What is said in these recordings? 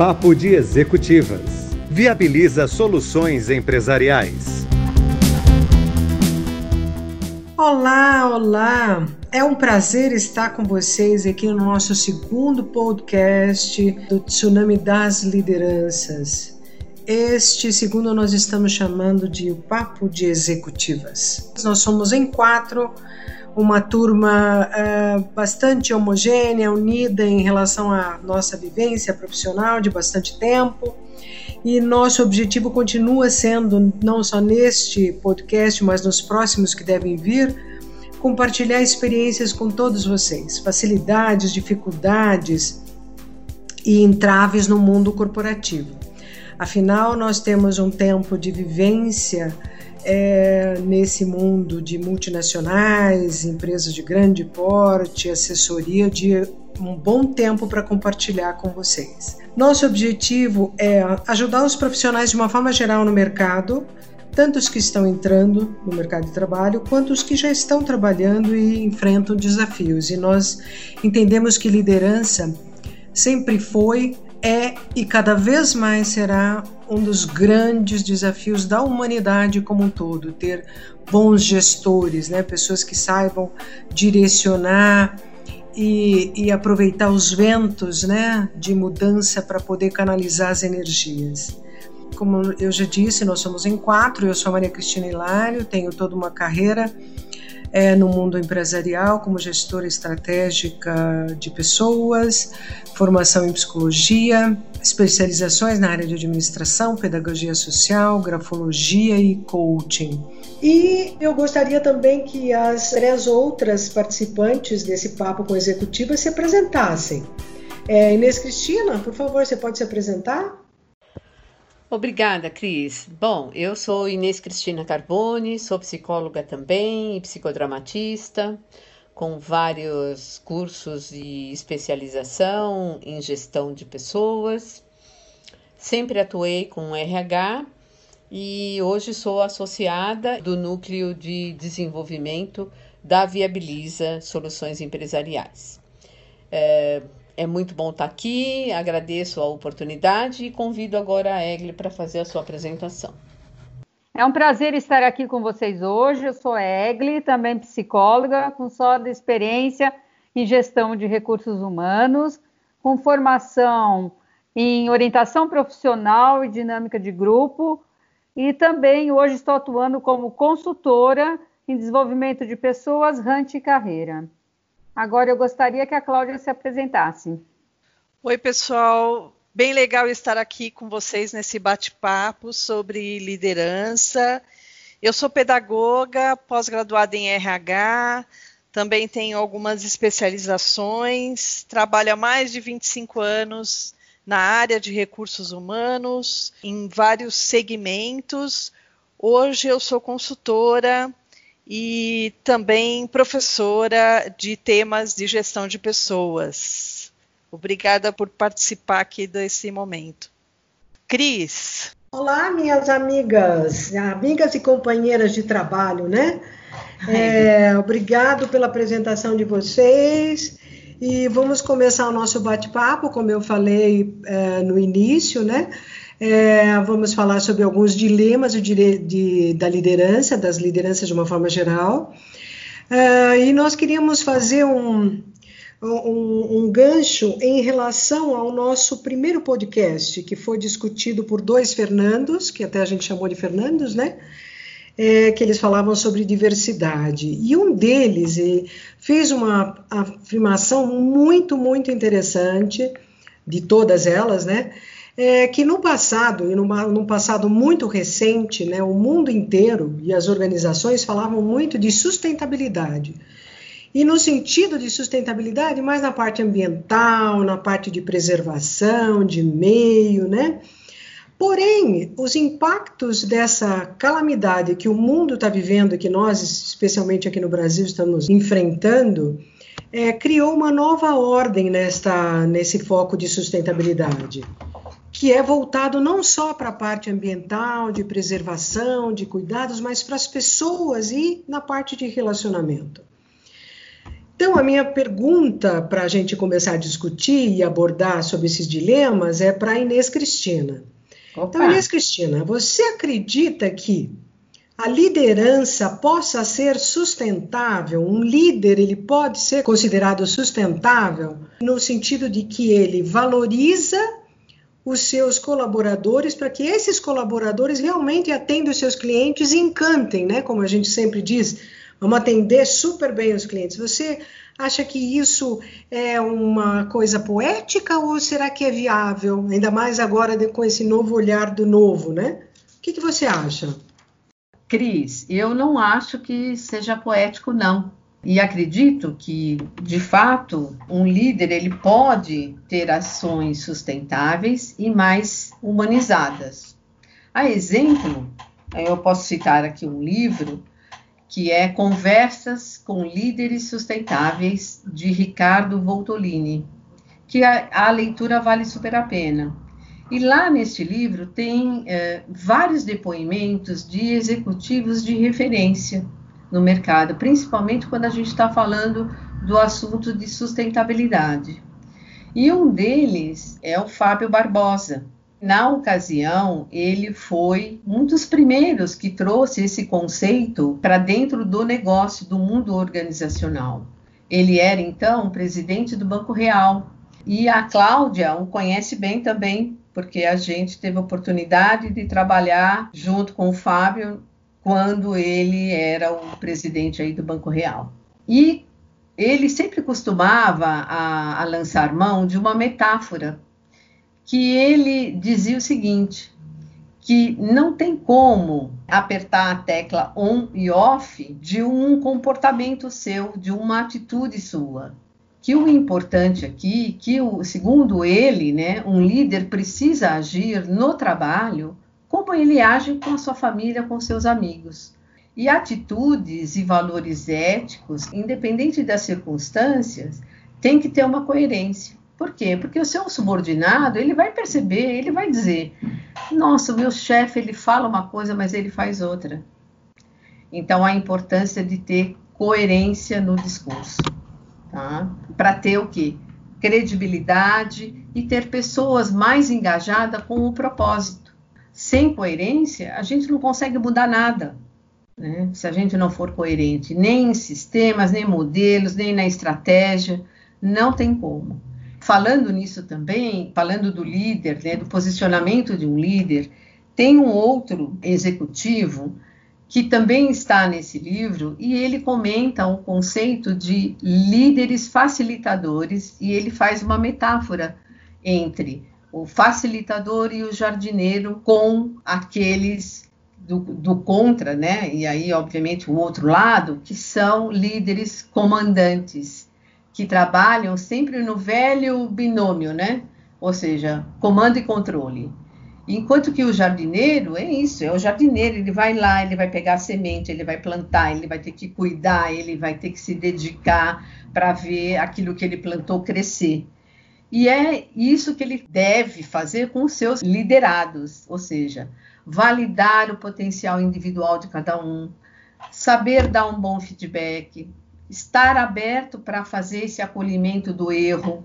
Papo de Executivas. Viabiliza soluções empresariais. Olá, olá! É um prazer estar com vocês aqui no nosso segundo podcast do Tsunami das Lideranças. Este segundo nós estamos chamando de o Papo de Executivas. Nós somos em quatro, uma turma uh, bastante homogênea, unida em relação à nossa vivência profissional de bastante tempo. E nosso objetivo continua sendo, não só neste podcast, mas nos próximos que devem vir, compartilhar experiências com todos vocês, facilidades, dificuldades e entraves no mundo corporativo. Afinal, nós temos um tempo de vivência é, nesse mundo de multinacionais, empresas de grande porte, assessoria de um bom tempo para compartilhar com vocês. Nosso objetivo é ajudar os profissionais de uma forma geral no mercado, tanto os que estão entrando no mercado de trabalho, quanto os que já estão trabalhando e enfrentam desafios. E nós entendemos que liderança sempre foi, é e cada vez mais será um dos grandes desafios da humanidade como um todo, ter bons gestores, né? pessoas que saibam direcionar e, e aproveitar os ventos né? de mudança para poder canalizar as energias. Como eu já disse, nós somos em quatro, eu sou Maria Cristina Hilário, tenho toda uma carreira é, no mundo empresarial como gestora estratégica de pessoas, formação em psicologia, especializações na área de administração, pedagogia social, grafologia e coaching. E eu gostaria também que as três outras participantes desse papo com executivas se apresentassem. É, Inês Cristina, por favor, você pode se apresentar? Obrigada, Cris. Bom, eu sou Inês Cristina Carbone, sou psicóloga também e psicodramatista, com vários cursos de especialização em gestão de pessoas. Sempre atuei com RH e hoje sou associada do Núcleo de Desenvolvimento da Viabiliza Soluções Empresariais. É, é muito bom estar aqui, agradeço a oportunidade e convido agora a Egli para fazer a sua apresentação. É um prazer estar aqui com vocês hoje. Eu sou Egli, também psicóloga, com sólida experiência em gestão de recursos humanos, com formação em orientação profissional e dinâmica de grupo, e também hoje estou atuando como consultora em desenvolvimento de pessoas, hunt e carreira. Agora eu gostaria que a Cláudia se apresentasse. Oi, pessoal. Bem legal estar aqui com vocês nesse bate-papo sobre liderança. Eu sou pedagoga, pós-graduada em RH, também tenho algumas especializações, trabalho há mais de 25 anos na área de recursos humanos, em vários segmentos. Hoje eu sou consultora e também professora de temas de gestão de pessoas. Obrigada por participar aqui desse momento. Cris. Olá, minhas amigas, amigas e companheiras de trabalho, né? É, obrigado pela apresentação de vocês. E vamos começar o nosso bate-papo, como eu falei é, no início, né? É, vamos falar sobre alguns dilemas de, de, da liderança, das lideranças de uma forma geral. É, e nós queríamos fazer um, um, um, gancho em relação ao nosso primeiro podcast, que foi discutido por dois Fernandos, que até a gente chamou de Fernandos, né? É, que eles falavam sobre diversidade. E um deles fez uma afirmação muito, muito interessante, de todas elas, né? É que no passado, e num passado muito recente, né, o mundo inteiro e as organizações falavam muito de sustentabilidade. E no sentido de sustentabilidade, mais na parte ambiental, na parte de preservação, de meio, né? Porém, os impactos dessa calamidade que o mundo está vivendo, que nós, especialmente aqui no Brasil, estamos enfrentando, é, criou uma nova ordem nesta, nesse foco de sustentabilidade que é voltado não só para a parte ambiental, de preservação, de cuidados, mas para as pessoas e na parte de relacionamento. Então, a minha pergunta para a gente começar a discutir e abordar sobre esses dilemas é para Inês Cristina. Opa. Então, Inês Cristina, você acredita que a liderança possa ser sustentável? Um líder ele pode ser considerado sustentável no sentido de que ele valoriza os seus colaboradores para que esses colaboradores realmente atendam os seus clientes e encantem, né? Como a gente sempre diz, vamos atender super bem os clientes. Você acha que isso é uma coisa poética ou será que é viável? Ainda mais agora com esse novo olhar do novo, né? O que, que você acha? Cris, eu não acho que seja poético, não. E acredito que, de fato, um líder ele pode ter ações sustentáveis e mais humanizadas. A exemplo, eu posso citar aqui um livro que é Conversas com Líderes Sustentáveis, de Ricardo Voltolini, que a, a leitura vale super a pena. E lá neste livro tem é, vários depoimentos de executivos de referência no mercado, principalmente quando a gente está falando do assunto de sustentabilidade. E um deles é o Fábio Barbosa. Na ocasião, ele foi um dos primeiros que trouxe esse conceito para dentro do negócio, do mundo organizacional. Ele era então presidente do Banco Real. E a Cláudia o conhece bem também, porque a gente teve a oportunidade de trabalhar junto com o Fábio quando ele era o presidente aí do Banco Real. E ele sempre costumava a, a lançar mão de uma metáfora que ele dizia o seguinte, que não tem como apertar a tecla on e off de um comportamento seu, de uma atitude sua que o importante aqui, que o, segundo ele, né, um líder precisa agir no trabalho como ele age com a sua família, com seus amigos. E atitudes e valores éticos, independente das circunstâncias, tem que ter uma coerência. Por quê? Porque o seu subordinado, ele vai perceber, ele vai dizer: "Nossa, o meu chefe, ele fala uma coisa, mas ele faz outra". Então a importância de ter coerência no discurso tá? Para ter o quê? Credibilidade e ter pessoas mais engajadas com o propósito. Sem coerência, a gente não consegue mudar nada. Né? Se a gente não for coerente, nem em sistemas, nem modelos, nem na estratégia, não tem como. Falando nisso também, falando do líder, né, do posicionamento de um líder, tem um outro executivo que também está nesse livro, e ele comenta o conceito de líderes facilitadores, e ele faz uma metáfora entre o facilitador e o jardineiro com aqueles do, do, contra, né? E aí, obviamente, o outro lado, que são líderes comandantes, que trabalham sempre no velho binômio, né? Ou seja, comando e controle. Enquanto que o jardineiro é isso, é o jardineiro, ele vai lá, ele vai pegar a semente, ele vai plantar, ele vai ter que cuidar, ele vai ter que se dedicar para ver aquilo que ele plantou crescer. E é isso que ele deve fazer com os seus liderados, ou seja, validar o potencial individual de cada um, saber dar um bom feedback, estar aberto para fazer esse acolhimento do erro,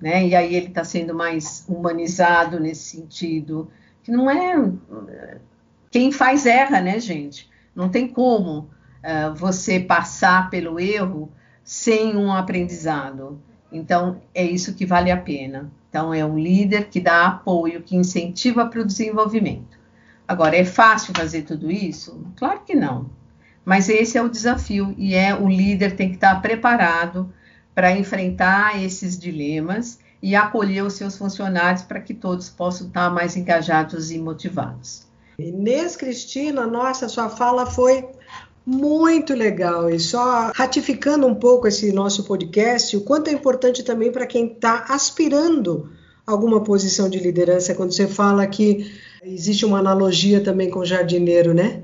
né? E aí ele está sendo mais humanizado nesse sentido, que não é quem faz erra, né, gente? Não tem como uh, você passar pelo erro sem um aprendizado. Então é isso que vale a pena. Então é um líder que dá apoio, que incentiva para o desenvolvimento. Agora é fácil fazer tudo isso? Claro que não. Mas esse é o desafio e é o líder tem que estar preparado para enfrentar esses dilemas e acolher os seus funcionários para que todos possam estar mais engajados e motivados. Inês Cristina, nossa, sua fala foi muito legal e só ratificando um pouco esse nosso podcast, o quanto é importante também para quem está aspirando alguma posição de liderança, quando você fala que existe uma analogia também com jardineiro, né?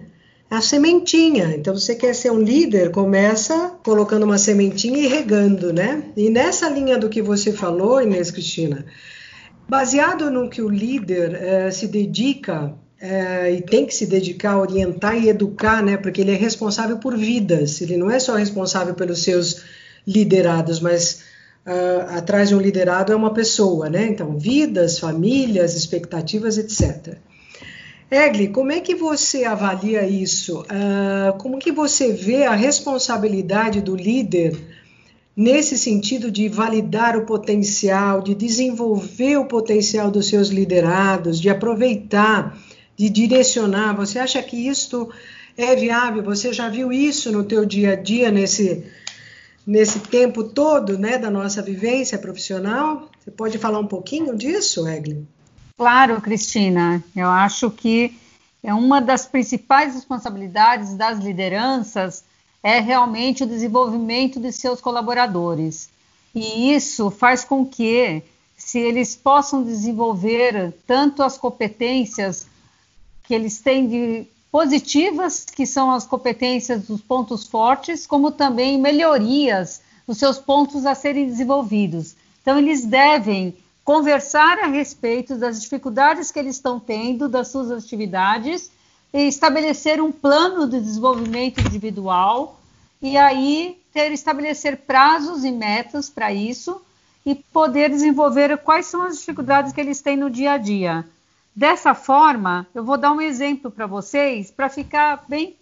a sementinha. Então, você quer ser um líder, começa colocando uma sementinha e regando, né? E nessa linha do que você falou, Inês Cristina, baseado no que o líder eh, se dedica eh, e tem que se dedicar a orientar e educar, né? Porque ele é responsável por vidas, ele não é só responsável pelos seus liderados, mas uh, atrás de um liderado é uma pessoa, né? Então, vidas, famílias, expectativas, etc. Egli, como é que você avalia isso? Uh, como que você vê a responsabilidade do líder nesse sentido de validar o potencial, de desenvolver o potencial dos seus liderados, de aproveitar, de direcionar? Você acha que isto é viável? Você já viu isso no teu dia a dia nesse nesse tempo todo, né, da nossa vivência profissional? Você pode falar um pouquinho disso, Egli? Claro, Cristina. Eu acho que é uma das principais responsabilidades das lideranças é realmente o desenvolvimento de seus colaboradores. E isso faz com que, se eles possam desenvolver tanto as competências que eles têm de positivas, que são as competências dos pontos fortes, como também melhorias nos seus pontos a serem desenvolvidos. Então, eles devem conversar a respeito das dificuldades que eles estão tendo, das suas atividades, e estabelecer um plano de desenvolvimento individual, e aí ter estabelecer prazos e metas para isso e poder desenvolver quais são as dificuldades que eles têm no dia a dia. Dessa forma, eu vou dar um exemplo para vocês para ficar bem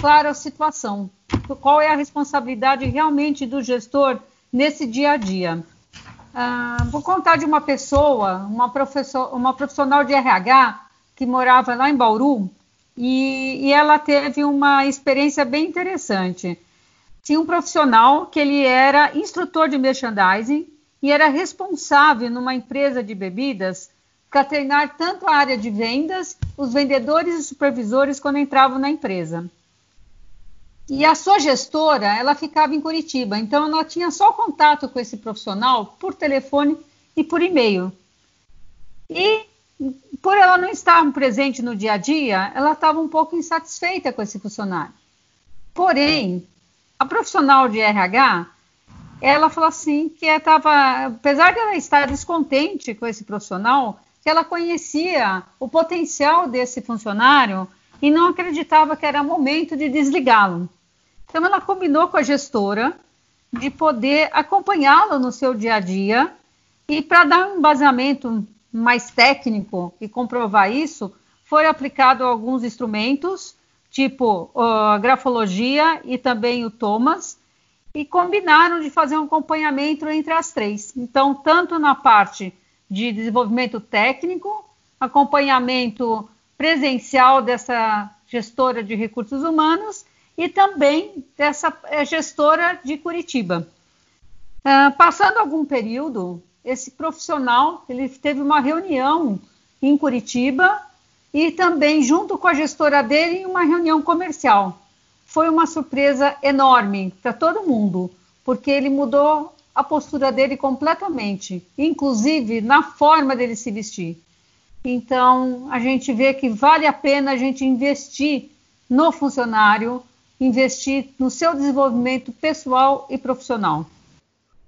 clara a situação. Qual é a responsabilidade realmente do gestor nesse dia a dia? Ah, vou contar de uma pessoa, uma, professor, uma profissional de RH que morava lá em Bauru e, e ela teve uma experiência bem interessante. Tinha um profissional que ele era instrutor de merchandising e era responsável numa empresa de bebidas para treinar tanto a área de vendas, os vendedores e supervisores quando entravam na empresa. E a sua gestora, ela ficava em Curitiba, então ela tinha só contato com esse profissional por telefone e por e-mail. E por ela não estar presente no dia a dia, ela estava um pouco insatisfeita com esse funcionário. Porém, a profissional de RH, ela falou assim que estava, apesar de ela estar descontente com esse profissional, que ela conhecia o potencial desse funcionário e não acreditava que era momento de desligá-lo. Então, ela combinou com a gestora de poder acompanhá-lo no seu dia a dia e, para dar um embasamento mais técnico e comprovar isso, foi aplicado alguns instrumentos, tipo a grafologia e também o Thomas, e combinaram de fazer um acompanhamento entre as três. Então, tanto na parte de desenvolvimento técnico, acompanhamento presencial dessa gestora de recursos humanos e também dessa eh, gestora de Curitiba. Uh, passando algum período, esse profissional ele teve uma reunião em Curitiba e também junto com a gestora dele uma reunião comercial. Foi uma surpresa enorme para todo mundo, porque ele mudou a postura dele completamente, inclusive na forma dele se vestir. Então, a gente vê que vale a pena a gente investir no funcionário, investir no seu desenvolvimento pessoal e profissional.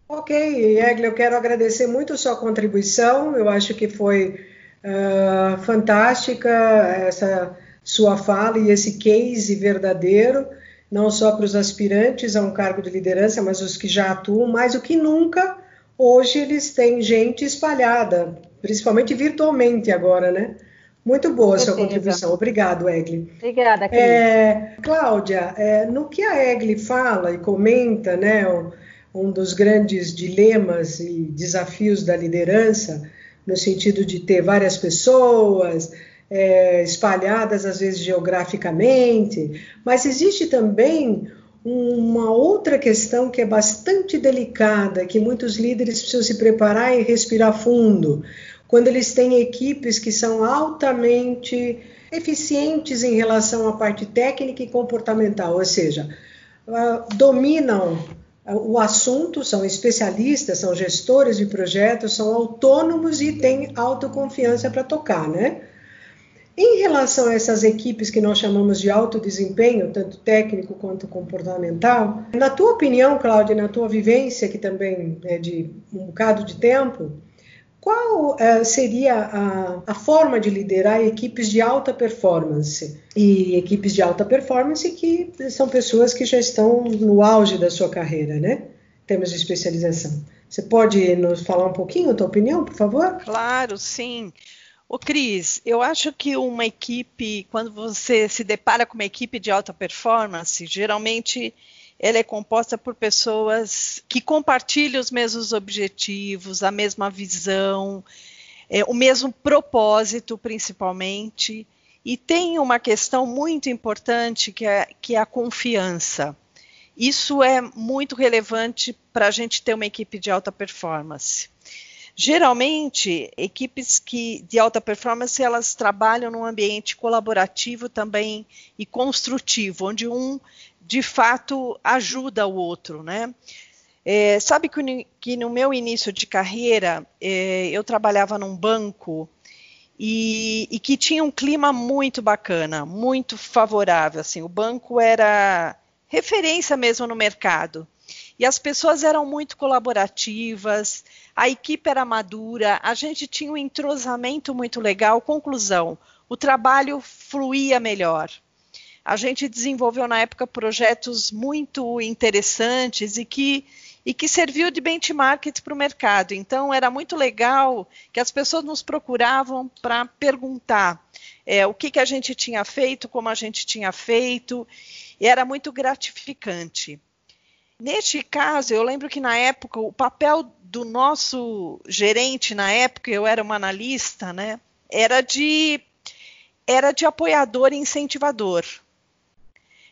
Ok, Egli, eu quero agradecer muito a sua contribuição. Eu acho que foi uh, fantástica essa sua fala e esse case verdadeiro não só para os aspirantes a um cargo de liderança, mas os que já atuam, mais do que nunca, hoje eles têm gente espalhada, principalmente virtualmente agora, né? Muito boa a sua contribuição. Obrigado, Egli. Obrigada, é, Cláudia, é, no que a Egli fala e comenta, né, um dos grandes dilemas e desafios da liderança, no sentido de ter várias pessoas, é, espalhadas às vezes geograficamente, mas existe também uma outra questão que é bastante delicada, que muitos líderes precisam se preparar e respirar fundo, quando eles têm equipes que são altamente eficientes em relação à parte técnica e comportamental, ou seja, uh, dominam o assunto, são especialistas, são gestores de projetos, são autônomos e têm autoconfiança para tocar, né? Em relação a essas equipes que nós chamamos de alto desempenho, tanto técnico quanto comportamental, na tua opinião, Cláudia, na tua vivência, que também é de um bocado de tempo, qual uh, seria a, a, forma de liderar equipes de alta performance? E equipes de alta performance que são pessoas que já estão no auge da sua carreira, né? termos de especialização. Você pode nos falar um pouquinho a tua opinião, por favor? Claro, sim. Ô Cris, eu acho que uma equipe, quando você se depara com uma equipe de alta performance, geralmente ela é composta por pessoas que compartilham os mesmos objetivos, a mesma visão, é, o mesmo propósito, principalmente. E tem uma questão muito importante que é, que é a confiança. Isso é muito relevante para a gente ter uma equipe de alta performance. Geralmente, equipes que, de alta performance, elas trabalham num ambiente colaborativo também e construtivo, onde um, de fato, ajuda o outro, né? É, sabe que, que, no meu início de carreira, é, eu trabalhava num banco e, e, que tinha um clima muito bacana, muito favorável. Assim, o banco era referência mesmo no mercado. E as pessoas eram muito colaborativas, a equipe era madura, a gente tinha um entrosamento muito legal. Conclusão: o trabalho fluía melhor. A gente desenvolveu na época projetos muito interessantes e que e que serviu de benchmark para o mercado. Então, era muito legal que as pessoas nos procuravam para perguntar é, o que, que a gente tinha feito, como a gente tinha feito, e era muito gratificante. Neste caso, eu lembro que na época o papel do nosso gerente, na época eu era uma analista, né, era de era de apoiador e incentivador.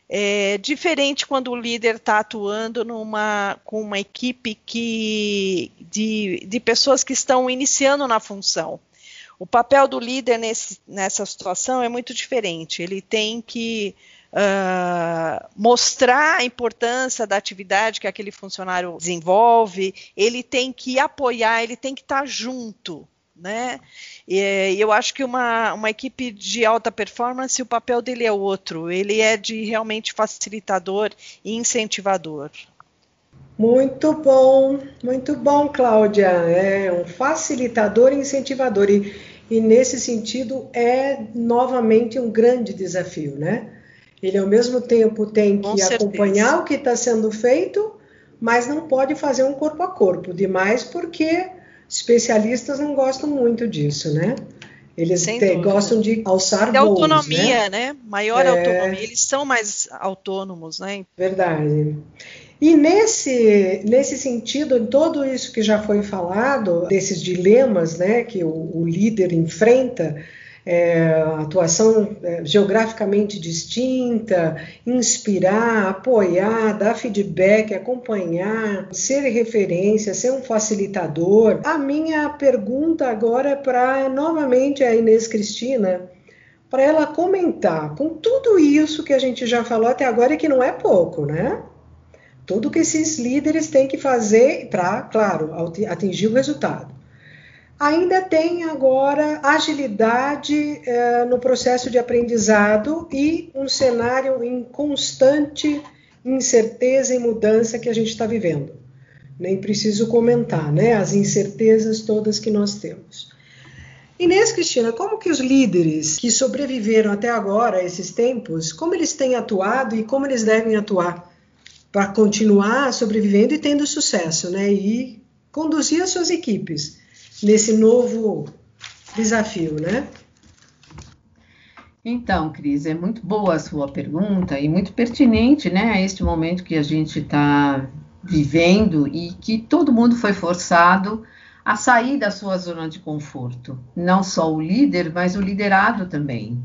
É diferente quando o líder está atuando numa, com uma equipe que, de, de pessoas que estão iniciando na função. O papel do líder nesse, nessa situação é muito diferente. Ele tem que uh, mostrar a importância da atividade que aquele funcionário desenvolve, ele tem que apoiar, ele tem que estar junto, né? E eu acho que uma, uma equipe de alta performance, o papel dele é outro, ele é de realmente facilitador e incentivador. Muito bom, muito bom, Cláudia. É um facilitador e incentivador. E, e nesse sentido é novamente um grande desafio, né? Ele ao mesmo tempo tem que acompanhar o que está sendo feito, mas não pode fazer um corpo a corpo demais, porque especialistas não gostam muito disso, né? Eles te, gostam de alçar de voos, autonomia, né? né? Maior é... autonomia. Eles são mais autônomos, né? Verdade. E nesse, nesse sentido, em tudo isso que já foi falado, desses dilemas né, que o, o líder enfrenta, é, atuação é, geograficamente distinta, inspirar, apoiar, dar feedback, acompanhar, ser referência, ser um facilitador. A minha pergunta agora é para novamente a Inês Cristina, para ela comentar com tudo isso que a gente já falou até agora que não é pouco, né? Tudo que esses líderes têm que fazer para, claro, atingir o resultado ainda tem agora agilidade eh, no processo de aprendizado e um cenário em constante incerteza e mudança que a gente está vivendo. Nem preciso comentar, né? As incertezas todas que nós temos. Inês Cristina, como que os líderes que sobreviveram até agora esses tempos, como eles têm atuado e como eles devem atuar para continuar sobrevivendo e tendo sucesso, né? E conduzir as suas equipes nesse novo desafio, né? Então, Cris, é muito boa a sua pergunta e muito pertinente, né, a este momento que a gente está vivendo e que todo mundo foi forçado a sair da sua zona de conforto. Não só o líder, mas o liderado também.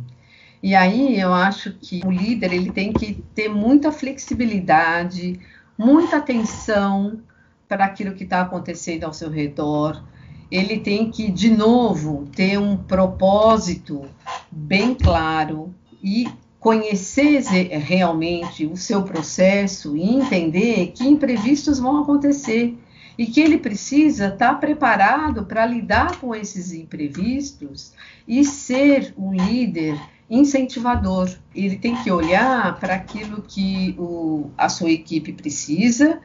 E aí eu acho que o líder ele tem que ter muita flexibilidade, muita atenção para aquilo que está acontecendo ao seu redor, ele tem que, de novo, ter um propósito bem claro e conhecer realmente o seu processo e entender que imprevistos vão acontecer e que ele precisa estar preparado para lidar com esses imprevistos e ser um líder incentivador. Ele tem que olhar para aquilo que o, a sua equipe precisa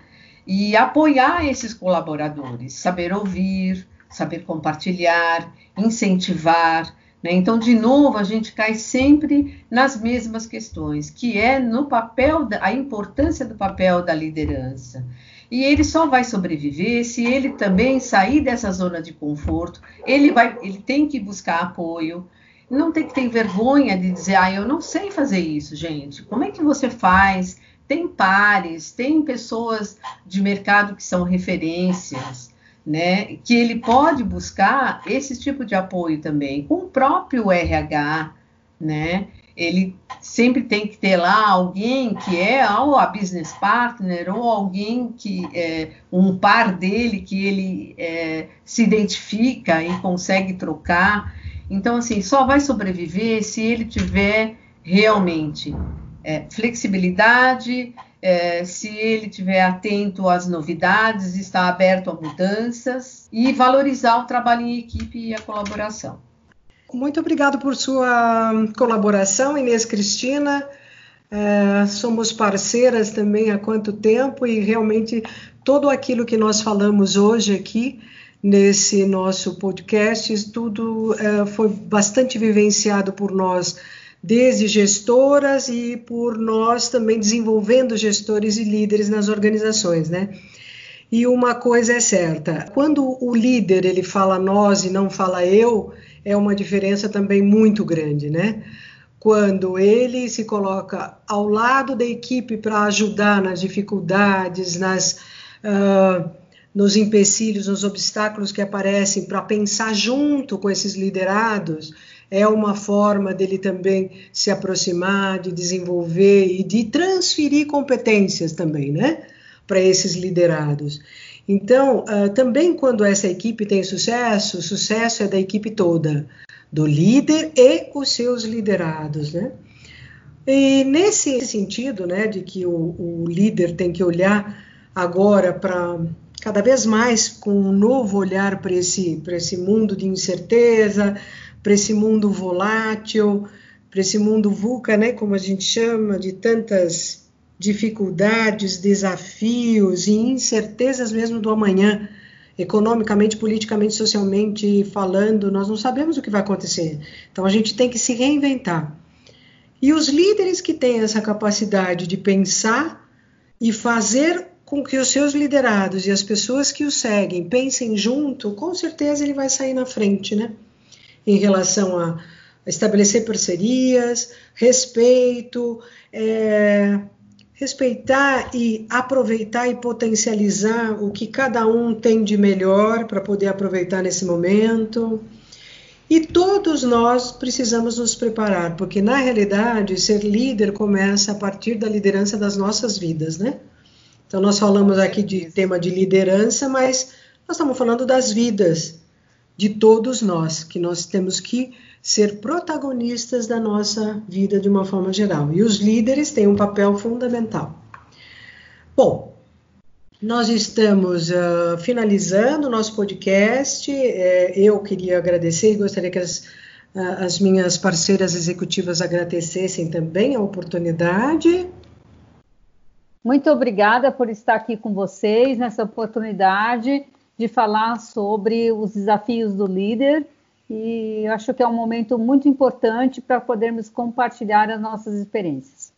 e apoiar esses colaboradores, saber ouvir, saber compartilhar, incentivar. Né? Então, de novo, a gente cai sempre nas mesmas questões, que é no papel, da, a importância do papel da liderança. E ele só vai sobreviver se ele também sair dessa zona de conforto. Ele vai, ele tem que buscar apoio. Não tem que ter vergonha de dizer, ah, eu não sei fazer isso, gente. Como é que você faz? Tem pares, tem pessoas de mercado que são referências, né? Que ele pode buscar esse tipo de apoio também, o próprio RH, né? Ele sempre tem que ter lá alguém que é ou a business partner ou alguém que é um par dele que ele é, se identifica e consegue trocar. Então, assim, só vai sobreviver se ele tiver realmente é, flexibilidade, é, se ele estiver atento às novidades, está aberto a mudanças e valorizar o trabalho em equipe e a colaboração. Muito obrigado por sua colaboração, Inês Cristina. É, somos parceiras também há quanto tempo e realmente tudo aquilo que nós falamos hoje aqui nesse nosso podcast, tudo é, foi bastante vivenciado por nós desde gestoras e por nós também desenvolvendo gestores e líderes nas organizações, né? E uma coisa é certa, quando o líder ele fala nós e não fala eu, é uma diferença também muito grande, né? Quando ele se coloca ao lado da equipe para ajudar nas dificuldades, nas uh, nos empecilhos, nos obstáculos que aparecem, para pensar junto com esses liderados, é uma forma dele também se aproximar, de desenvolver e de transferir competências também, né, para esses liderados. Então, uh, também quando essa equipe tem sucesso, o sucesso é da equipe toda, do líder e os seus liderados, né? E nesse sentido, né, de que o, o líder tem que olhar agora para cada vez mais com um novo olhar para esse, esse mundo de incerteza, para esse mundo volátil, para esse mundo VUCA, né, como a gente chama, de tantas dificuldades, desafios e incertezas mesmo do amanhã, economicamente, politicamente, socialmente falando, nós não sabemos o que vai acontecer. Então a gente tem que se reinventar. E os líderes que têm essa capacidade de pensar e fazer com que os seus liderados e as pessoas que o seguem pensem junto, com certeza ele vai sair na frente, né? Em relação a estabelecer parcerias, respeito, é, respeitar e aproveitar e potencializar o que cada um tem de melhor para poder aproveitar nesse momento. E todos nós precisamos nos preparar, porque na realidade ser líder começa a partir da liderança das nossas vidas, né? Então nós falamos aqui de tema de liderança, mas nós estamos falando das vidas de todos nós, que nós temos que ser protagonistas da nossa vida de uma forma geral. E os líderes têm um papel fundamental. Bom, nós estamos uh, finalizando o nosso podcast. É, eu queria agradecer e gostaria que as, uh, as minhas parceiras executivas agradecessem também a oportunidade. Muito obrigada por estar aqui com vocês nessa oportunidade de falar sobre os desafios do líder e acho que é um momento muito importante para podermos compartilhar as nossas experiências.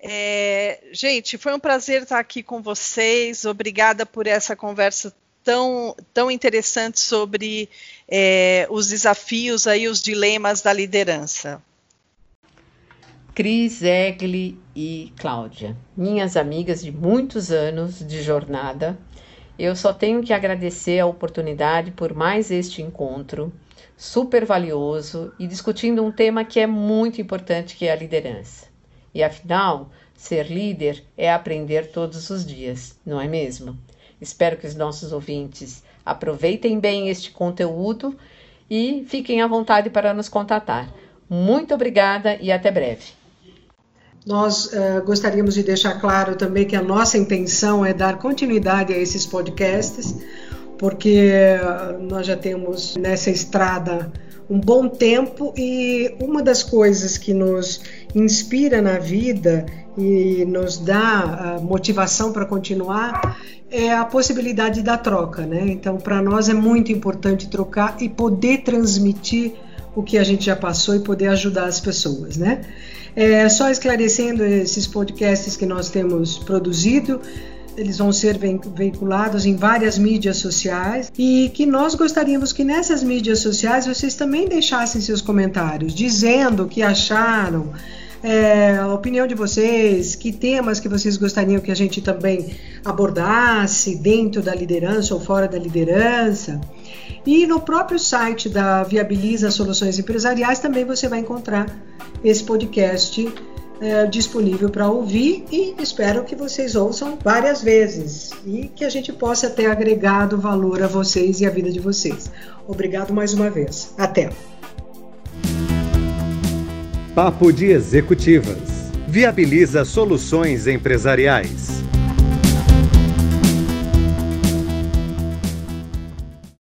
É, gente, foi um prazer estar aqui com vocês. Obrigada por essa conversa tão, tão interessante sobre é, os desafios aí, os dilemas da liderança. Cris, Egli e Cláudia, minhas amigas de muitos anos de jornada, eu só tenho que agradecer a oportunidade por mais este encontro super valioso e discutindo um tema que é muito importante, que é a liderança. E afinal, ser líder é aprender todos os dias, não é mesmo? Espero que os nossos ouvintes aproveitem bem este conteúdo e fiquem à vontade para nos contatar. Muito obrigada e até breve. Nós uh, gostaríamos de deixar claro também que a nossa intenção é dar continuidade a esses podcasts, porque uh, nós já temos nessa estrada um bom tempo e uma das coisas que nos inspira na vida e nos dá uh, motivação para continuar é a possibilidade da troca, né? Então, para nós é muito importante trocar e poder transmitir o que a gente já passou e poder ajudar as pessoas, né? É, só esclarecendo esses podcasts que nós temos produzido, eles vão ser veiculados em várias mídias sociais e que nós gostaríamos que nessas mídias sociais vocês também deixassem seus comentários, dizendo o que acharam, é, a opinião de vocês, que temas que vocês gostariam que a gente também abordasse dentro da liderança ou fora da liderança. E no próprio site da Viabiliza Soluções Empresariais também você vai encontrar esse podcast é, disponível para ouvir e espero que vocês ouçam várias vezes e que a gente possa ter agregado valor a vocês e a vida de vocês. Obrigado mais uma vez. Até! Papo de Executivas. Viabiliza soluções empresariais.